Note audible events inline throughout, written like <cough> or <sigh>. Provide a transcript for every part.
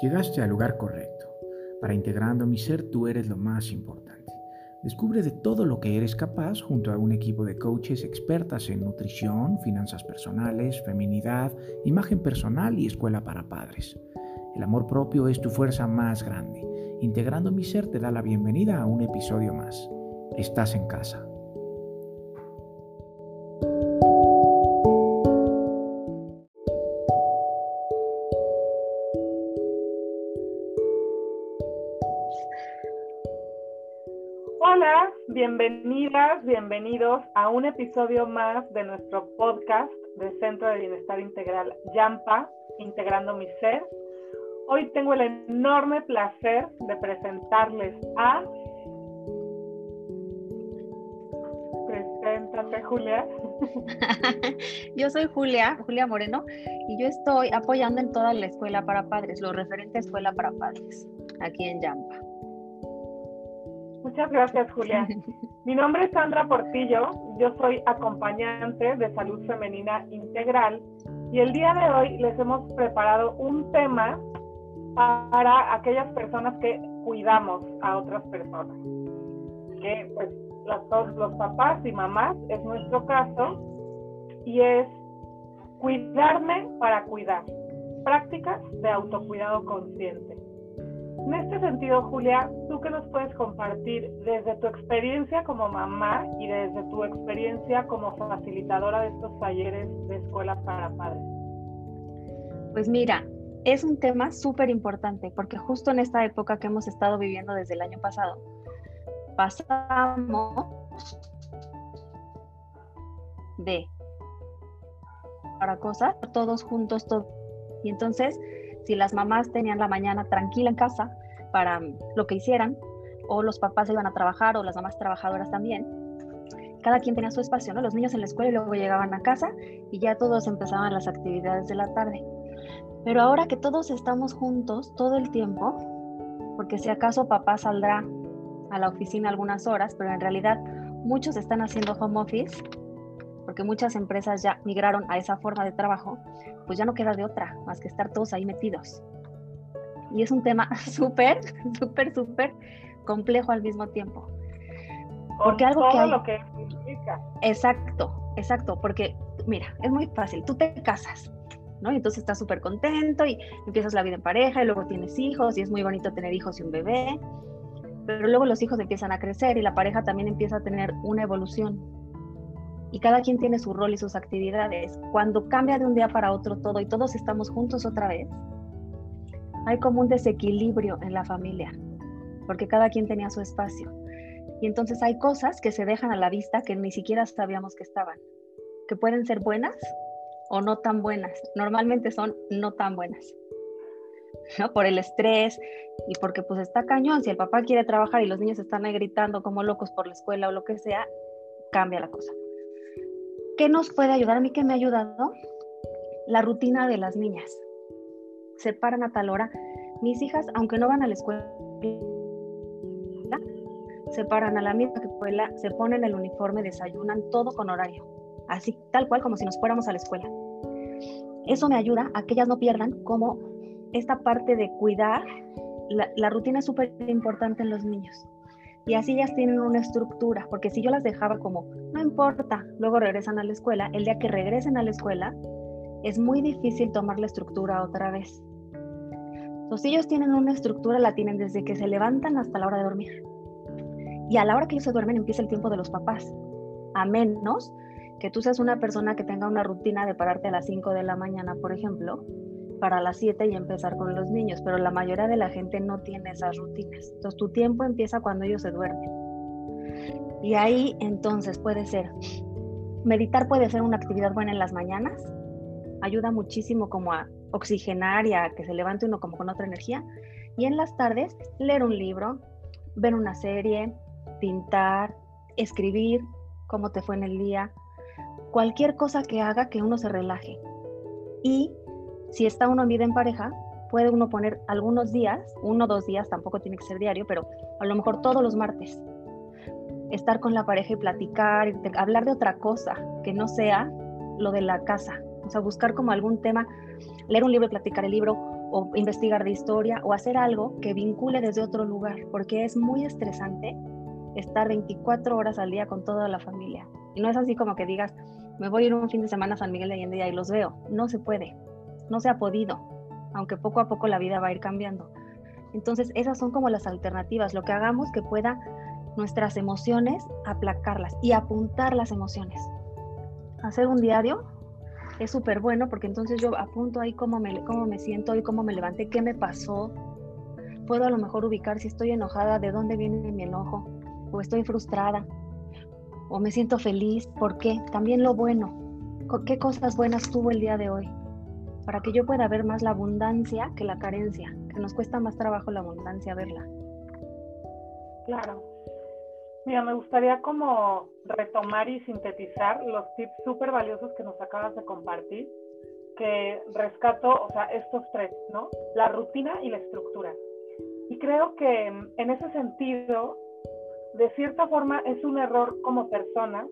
Llegaste al lugar correcto. Para integrando mi ser tú eres lo más importante. Descubre de todo lo que eres capaz junto a un equipo de coaches expertas en nutrición, finanzas personales, feminidad, imagen personal y escuela para padres. El amor propio es tu fuerza más grande. Integrando mi ser te da la bienvenida a un episodio más. Estás en casa. Bienvenidas, bienvenidos a un episodio más de nuestro podcast del Centro de Bienestar Integral Yampa, Integrando mi Ser. Hoy tengo el enorme placer de presentarles a... Preséntate, Julia. <laughs> yo soy Julia, Julia Moreno, y yo estoy apoyando en toda la escuela para padres, los referentes escuela para padres, aquí en Yampa. Muchas gracias, Julia. <laughs> Mi nombre es Sandra Portillo, yo soy acompañante de salud femenina integral y el día de hoy les hemos preparado un tema para aquellas personas que cuidamos a otras personas. Que pues los, los papás y mamás es nuestro caso y es cuidarme para cuidar. Prácticas de autocuidado consciente. En este sentido, Julia, ¿tú qué nos puedes compartir desde tu experiencia como mamá y desde tu experiencia como facilitadora de estos talleres de escuela para padres? Pues mira, es un tema súper importante porque justo en esta época que hemos estado viviendo desde el año pasado, pasamos de para cosas, todos juntos, todos. Y entonces si las mamás tenían la mañana tranquila en casa para lo que hicieran, o los papás iban a trabajar, o las mamás trabajadoras también, cada quien tenía su espacio, ¿no? Los niños en la escuela y luego llegaban a casa y ya todos empezaban las actividades de la tarde. Pero ahora que todos estamos juntos todo el tiempo, porque si acaso papá saldrá a la oficina algunas horas, pero en realidad muchos están haciendo home office, porque muchas empresas ya migraron a esa forma de trabajo, pues ya no queda de otra más que estar todos ahí metidos. Y es un tema <laughs> súper, súper, súper complejo al mismo tiempo. Porque algo que lo que significa. Exacto, exacto, porque mira, es muy fácil, tú te casas, ¿no? Y entonces estás súper contento y empiezas la vida en pareja y luego tienes hijos y es muy bonito tener hijos y un bebé, pero luego los hijos empiezan a crecer y la pareja también empieza a tener una evolución y cada quien tiene su rol y sus actividades. Cuando cambia de un día para otro todo y todos estamos juntos otra vez, hay como un desequilibrio en la familia, porque cada quien tenía su espacio. Y entonces hay cosas que se dejan a la vista que ni siquiera sabíamos que estaban, que pueden ser buenas o no tan buenas. Normalmente son no tan buenas. ¿no? Por el estrés y porque pues está cañón. Si el papá quiere trabajar y los niños están ahí gritando como locos por la escuela o lo que sea, cambia la cosa. ¿Qué nos puede ayudar? A mí que me ha ayudado la rutina de las niñas. Se paran a tal hora. Mis hijas, aunque no van a la escuela, se paran a la misma escuela, se ponen el uniforme, desayunan, todo con horario. Así, tal cual como si nos fuéramos a la escuela. Eso me ayuda a que ellas no pierdan como esta parte de cuidar. La, la rutina es súper importante en los niños y así ellas tienen una estructura, porque si yo las dejaba como, no importa, luego regresan a la escuela, el día que regresen a la escuela, es muy difícil tomar la estructura otra vez. Entonces, si ellos tienen una estructura, la tienen desde que se levantan hasta la hora de dormir. Y a la hora que ellos se duermen empieza el tiempo de los papás, a menos que tú seas una persona que tenga una rutina de pararte a las 5 de la mañana, por ejemplo, para las 7 y empezar con los niños, pero la mayoría de la gente no tiene esas rutinas. Entonces tu tiempo empieza cuando ellos se duermen. Y ahí entonces puede ser, meditar puede ser una actividad buena en las mañanas, ayuda muchísimo como a oxigenar y a que se levante uno como con otra energía. Y en las tardes, leer un libro, ver una serie, pintar, escribir cómo te fue en el día, cualquier cosa que haga que uno se relaje. Y si está uno en vida en pareja, puede uno poner algunos días, uno o dos días, tampoco tiene que ser diario, pero a lo mejor todos los martes, estar con la pareja y platicar, hablar de otra cosa que no sea lo de la casa. O sea, buscar como algún tema, leer un libro y platicar el libro, o investigar de historia o hacer algo que vincule desde otro lugar, porque es muy estresante estar 24 horas al día con toda la familia. Y no es así como que digas, me voy a ir un fin de semana a San Miguel de Allende y ahí los veo. No se puede, no se ha podido, aunque poco a poco la vida va a ir cambiando. Entonces, esas son como las alternativas, lo que hagamos que pueda nuestras emociones aplacarlas y apuntar las emociones. Hacer un diario es súper bueno porque entonces yo apunto ahí cómo me, cómo me siento y cómo me levanté, qué me pasó. Puedo a lo mejor ubicar si estoy enojada, de dónde viene mi enojo, o estoy frustrada, o me siento feliz, ¿por qué? También lo bueno, qué cosas buenas tuvo el día de hoy, para que yo pueda ver más la abundancia que la carencia, que nos cuesta más trabajo la abundancia verla. Claro. Mira, me gustaría como retomar y sintetizar los tips súper valiosos que nos acabas de compartir, que rescato, o sea, estos tres, ¿no? La rutina y la estructura. Y creo que en ese sentido, de cierta forma, es un error como persona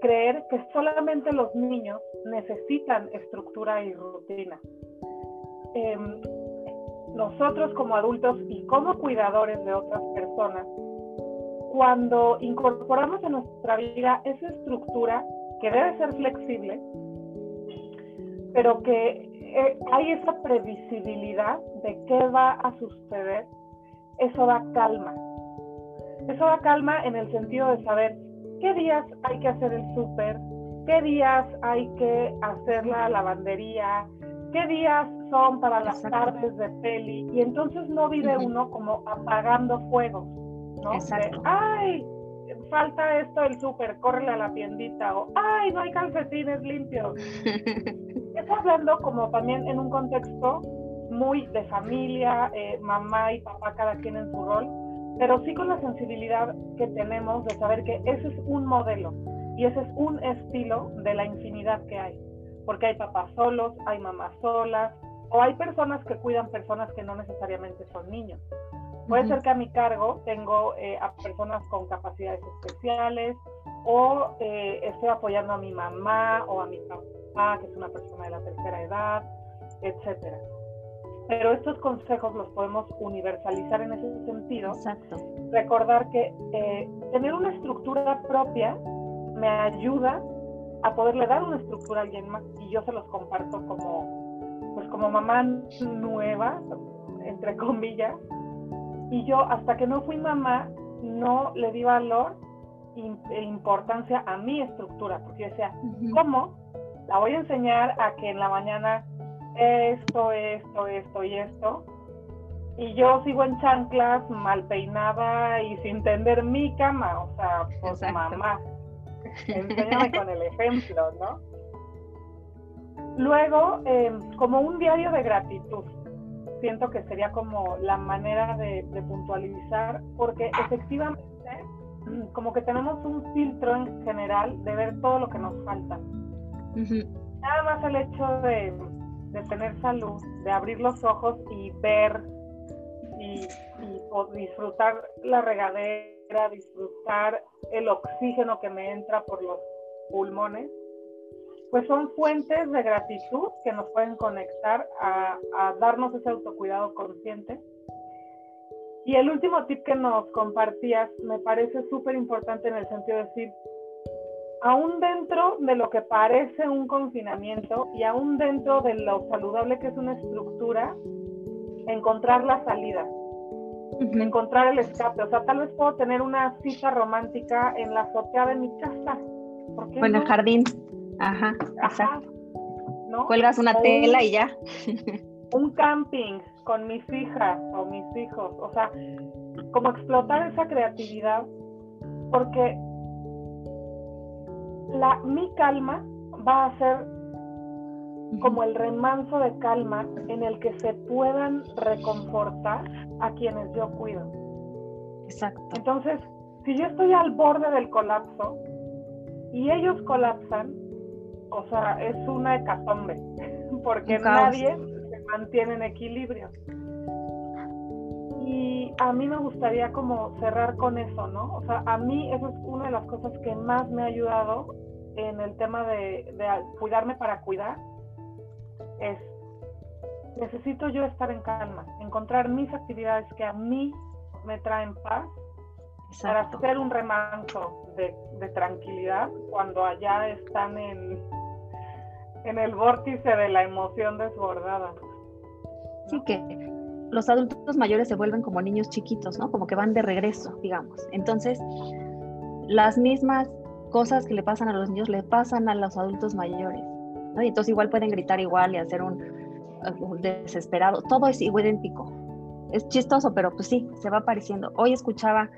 creer que solamente los niños necesitan estructura y rutina. Em, nosotros como adultos y como cuidadores de otras personas cuando incorporamos en nuestra vida esa estructura que debe ser flexible, pero que eh, hay esa previsibilidad de qué va a suceder, eso da calma. Eso da calma en el sentido de saber qué días hay que hacer el súper, qué días hay que hacer la lavandería, qué días son para las tardes de peli, y entonces no vive uno como apagando fuegos ¿no? Exacto. ay, falta esto del súper, córrele a la tiendita, o ay, no hay calcetines limpios. <laughs> Estoy hablando como también en un contexto muy de familia, eh, mamá y papá cada quien en su rol, pero sí con la sensibilidad que tenemos de saber que ese es un modelo y ese es un estilo de la infinidad que hay, porque hay papás solos, hay mamás solas, o hay personas que cuidan personas que no necesariamente son niños. Puede ser que a mi cargo tengo eh, a personas con capacidades especiales o eh, estoy apoyando a mi mamá o a mi papá, que es una persona de la tercera edad, etcétera. Pero estos consejos los podemos universalizar en ese sentido. Exacto. Recordar que eh, tener una estructura propia me ayuda a poderle dar una estructura a alguien más y yo se los comparto como, pues como mamá nueva, entre comillas, y yo, hasta que no fui mamá, no le di valor e importancia a mi estructura, porque yo decía, ¿cómo? La voy a enseñar a que en la mañana esto, esto, esto y esto. Y yo sigo en chanclas, mal peinada y sin tender mi cama, o sea, pues mamá. <laughs> Enséñame con el ejemplo, ¿no? Luego, em, como un diario de gratitud siento que sería como la manera de, puntualizar, porque efectivamente como que tenemos un filtro en general de ver todo lo que nos falta. Nada más el hecho de, tener salud, de abrir los ojos y ver y, y disfrutar la regadera, disfrutar el oxígeno que me entra por los pulmones, pues son fuentes de gratitud que nos pueden conectar a, darnos ese autocuidado consciente. Y el último tip que nos compartías me parece súper importante en el sentido de decir, aún dentro de lo que parece un confinamiento y aún dentro de lo saludable que es una estructura, encontrar la salida, encontrar el escape. O sea, tal vez puedo tener una cita romántica en la azotea de mi casa. bueno, el jardín. Ajá, exacto. Cuelgas una tela y ya. un camping con mis hijas o mis hijos, o sea, como explotar esa creatividad, porque la, mi calma va a ser como el remanso de calma en el que se puedan reconfortar a quienes yo cuido. Exacto. Entonces, si yo estoy al borde del colapso y ellos colapsan, o sea, es una hecatombe, <laughs> porque nadie se mantiene en equilibrio. Y a mí me gustaría como cerrar con eso, ¿no? O sea, a mí eso es una de las cosas que más me ha ayudado en el tema de, cuidarme para cuidar, es necesito yo estar en calma, encontrar mis actividades que a mí me traen paz para hacer un remanso de, tranquilidad cuando allá están en, en el vórtice de la emoción desbordada. Sí, que los adultos mayores se vuelven como niños chiquitos, ¿no? Como que van de regreso, digamos. Entonces, las mismas cosas que le pasan a los niños le pasan a los adultos mayores. Y entonces igual pueden gritar igual y hacer un, desesperado. Todo es idéntico. Es chistoso, pero pues sí, se va apareciendo. Hoy escuchaba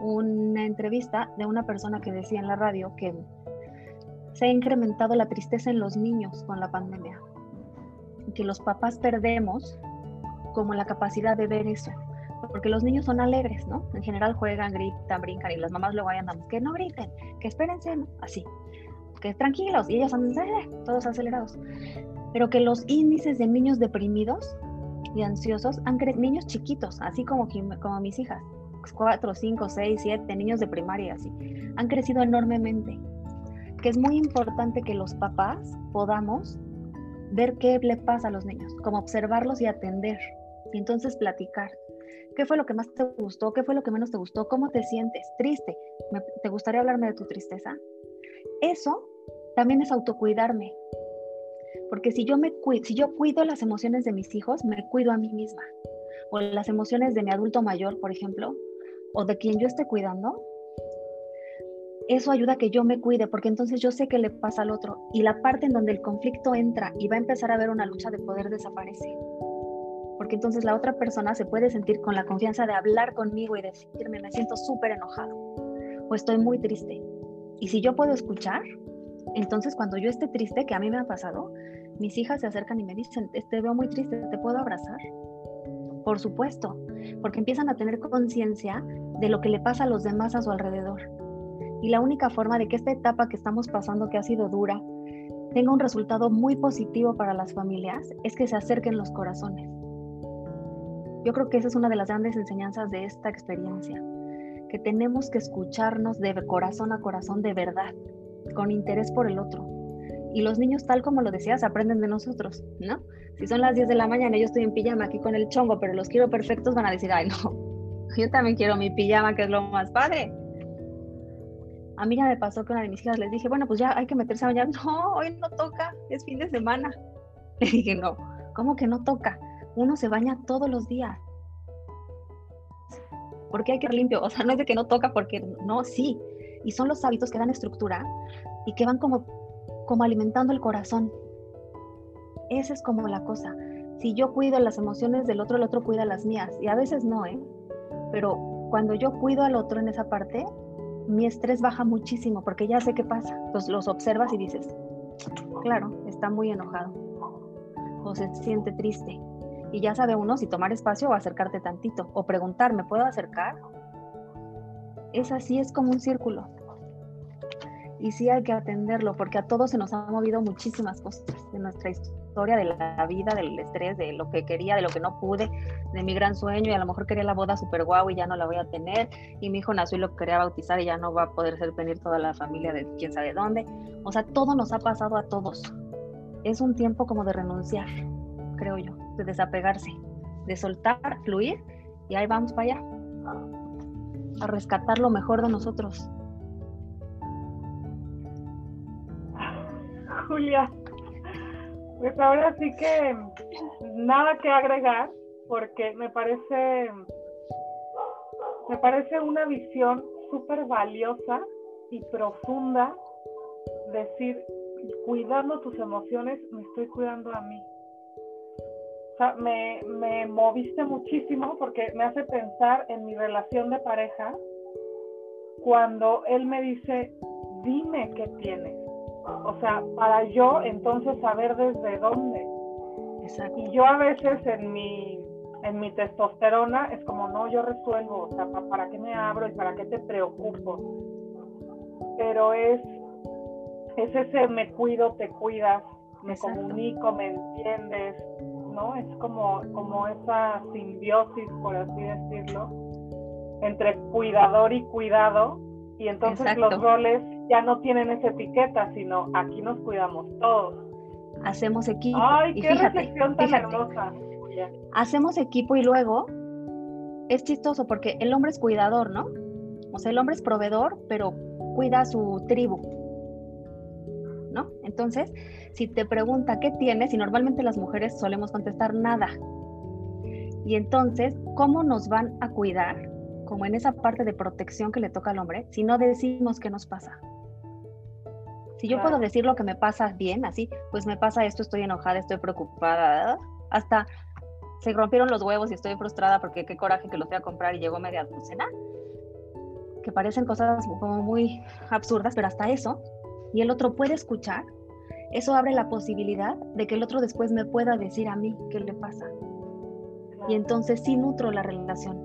una entrevista de una persona que decía en la radio que se ha incrementado la tristeza en los niños con la pandemia, que los papás perdemos como la capacidad de ver eso, porque los niños son alegres, ¿no? En general juegan, gritan, brincan y las mamás luego ahí andamos, que no griten, que espérense, ¿no? Así, que tranquilos y ellos andan eh, todos acelerados, pero que los índices de niños deprimidos y ansiosos han niños chiquitos, así como, como mis hijas, cuatro, cinco, seis, siete niños de primaria, así, han crecido enormemente. Que es muy importante que los papás podamos ver qué le pasa a los niños, como observarlos y atender, y entonces platicar. ¿Qué fue lo que más te gustó? ¿Qué fue lo que menos te gustó? ¿Cómo te sientes? ¿Triste? ¿Te gustaría hablarme de tu tristeza? Eso también es autocuidarme. Porque si yo, me si yo cuido las emociones de mis hijos, me cuido a mí misma. O las emociones de mi adulto mayor, por ejemplo, o de quien yo esté cuidando, eso ayuda a que yo me cuide, porque entonces yo sé qué le pasa al otro. Y la parte en donde el conflicto entra y va a empezar a haber una lucha de poder desaparece. Porque entonces la otra persona se puede sentir con la confianza de hablar conmigo y decirme, me siento súper enojado o estoy muy triste. Y si yo puedo escuchar, entonces cuando yo esté triste, que a mí me ha pasado, mis hijas se acercan y me dicen, te veo muy triste, ¿te puedo abrazar? Por supuesto, porque empiezan a tener conciencia de lo que le pasa a los demás a su alrededor. Y la única forma de que esta etapa que estamos pasando, que ha sido dura, tenga un resultado muy positivo para las familias, es que se acerquen los corazones. Yo creo que esa es una de las grandes enseñanzas de esta experiencia, que tenemos que escucharnos de corazón a corazón de verdad, con interés por el otro. Y los niños, tal como lo decías, aprenden de nosotros, ¿no? Si son las 10 de la mañana y yo estoy en pijama aquí con el chongo, pero los quiero perfectos, van a decir, ay, no, <laughs> yo también quiero mi pijama, que es lo más padre. A mí ya me pasó que una de mis hijas les dije, bueno, pues ya hay que meterse a bañar. <laughs> No, hoy no toca, es fin de semana. <laughs> Le dije, no, ¿cómo que no toca? Uno se baña todos los días. Porque hay que limpio? O sea, no es de que no toca porque no, sí. Y son los hábitos que dan estructura y que van como, como alimentando el corazón. Esa es como la cosa. Si yo cuido las emociones del otro, el otro cuida las mías. Y a veces no, ¿eh? Pero cuando yo cuido al otro en esa parte, mi estrés baja muchísimo porque ya sé qué pasa. Entonces los observas y dices, claro, está muy enojado o se siente triste. Y ya sabe uno si tomar espacio o acercarte tantito o preguntar, ¿me puedo acercar? Es así, es como un círculo y sí hay que atenderlo porque a todos se nos han movido muchísimas cosas de nuestra historia, de la vida, del estrés, de lo que quería, de lo que no pude, de mi gran sueño y a lo mejor quería la boda super guau y ya no la voy a tener y mi hijo nació y lo quería bautizar y ya no va a poder ser venir toda la familia de quién sabe dónde. O sea, todo nos ha pasado a todos. Es un tiempo como de renunciar, creo yo, de desapegarse, de soltar, fluir y ahí vamos para allá, a rescatar lo mejor de nosotros. <laughs> Julia. Pues ahora sí que nada que agregar porque me parece me parece una visión súper valiosa y profunda decir cuidando tus emociones me estoy cuidando a mí sea, me, me moviste muchísimo porque me hace pensar en mi relación de pareja cuando él me dice dime qué tienes o sea, para yo entonces saber desde dónde. Y yo a veces en mi, en mi testosterona es como, no, yo resuelvo, o sea, ¿para qué me abro y para qué te preocupo? Pero es, es ese me cuido, te cuidas, me comunico, me entiendes, ¿no? Es como, como esa simbiosis, por así decirlo, entre cuidador y cuidado, y entonces los roles ya no tienen esa etiqueta, sino aquí nos cuidamos todos. hacemos equipo. Ay, y qué fíjate, reflexión tan fíjate, hermosa. hacemos equipo y luego es chistoso porque el hombre es cuidador, ¿no? O sea, el hombre es proveedor, pero cuida a su tribu, ¿no? Entonces, si te pregunta qué tienes, y normalmente las mujeres solemos contestar nada. Y entonces, ¿cómo nos van a cuidar? Como en esa parte de protección que le toca al hombre, si no decimos qué nos pasa. Si yo puedo Claro. decir lo que me pasa bien, así, pues me pasa esto, estoy enojada, estoy preocupada, hasta se rompieron los huevos y estoy frustrada porque qué coraje que los fui a comprar y llegó media docena, que parecen cosas como muy absurdas, pero hasta eso, y el otro puede escuchar, eso abre la posibilidad de que el otro después me pueda decir a mí qué le pasa. Y entonces sí nutro la relación.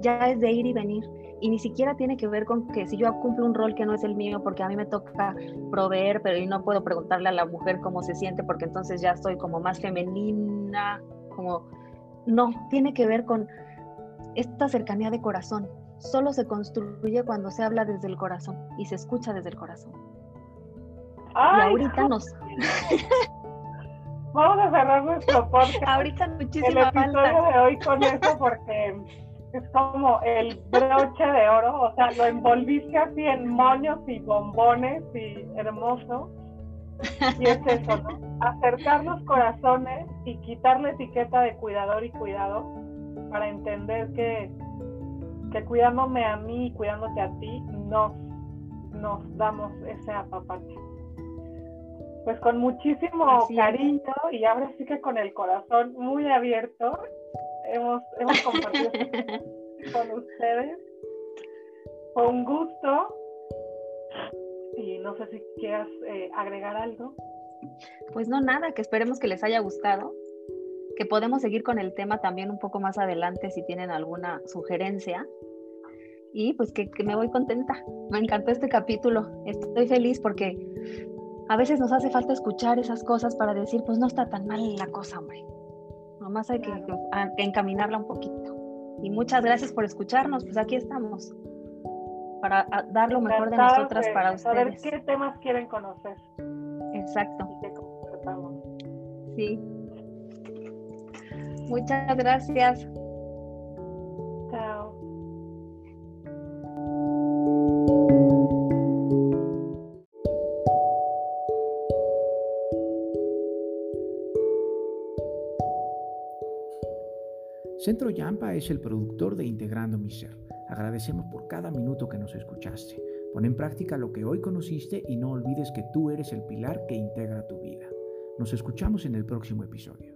Ya es de ir y venir. Y ni siquiera tiene que ver con que si yo cumplo un rol que no es el mío, porque a mí me toca proveer, pero y no puedo preguntarle a la mujer cómo se siente, porque entonces ya estoy como más femenina, como... No, tiene que ver con esta cercanía de corazón. Solo se construye cuando se habla desde el corazón y se escucha desde el corazón. Y ahorita nos... <laughs> vamos a cerrar nuestro podcast. Ahorita el muchísima episodio falta. de hoy con eso porque es como el broche de oro, o sea, lo envolviste así en moños y bombones y hermoso. Y es eso, ¿no? Acercar los corazones y quitar la etiqueta de cuidador y cuidado para entender que, que cuidándome a mí y cuidándote a ti, nos, nos damos ese apapacho. Pues con muchísimo Así es. cariño y ahora sí que con el corazón muy abierto hemos, hemos compartido <laughs> con ustedes. Fue un gusto y no sé si quieras eh, agregar algo. Pues no, nada, que esperemos que les haya gustado, que podemos seguir con el tema también un poco más adelante si tienen alguna sugerencia. Y pues que, que me voy contenta. Me encantó este capítulo. Estoy feliz porque a veces nos hace falta escuchar esas cosas para decir, pues no está tan mal la cosa, hombre. Nomás hay que, Claro. a- que encaminarla un poquito. Y muchas gracias por escucharnos. Pues aquí estamos para a- dar lo mejor de nosotras de para saber ustedes. qué temas quieren conocer Exacto. Sí. Muchas gracias. Centro Yampa es el productor de Integrando mi Ser. Agradecemos por cada minuto que nos escuchaste. Pon en práctica lo que hoy conociste y no olvides que tú eres el pilar que integra tu vida. Nos escuchamos en el próximo episodio.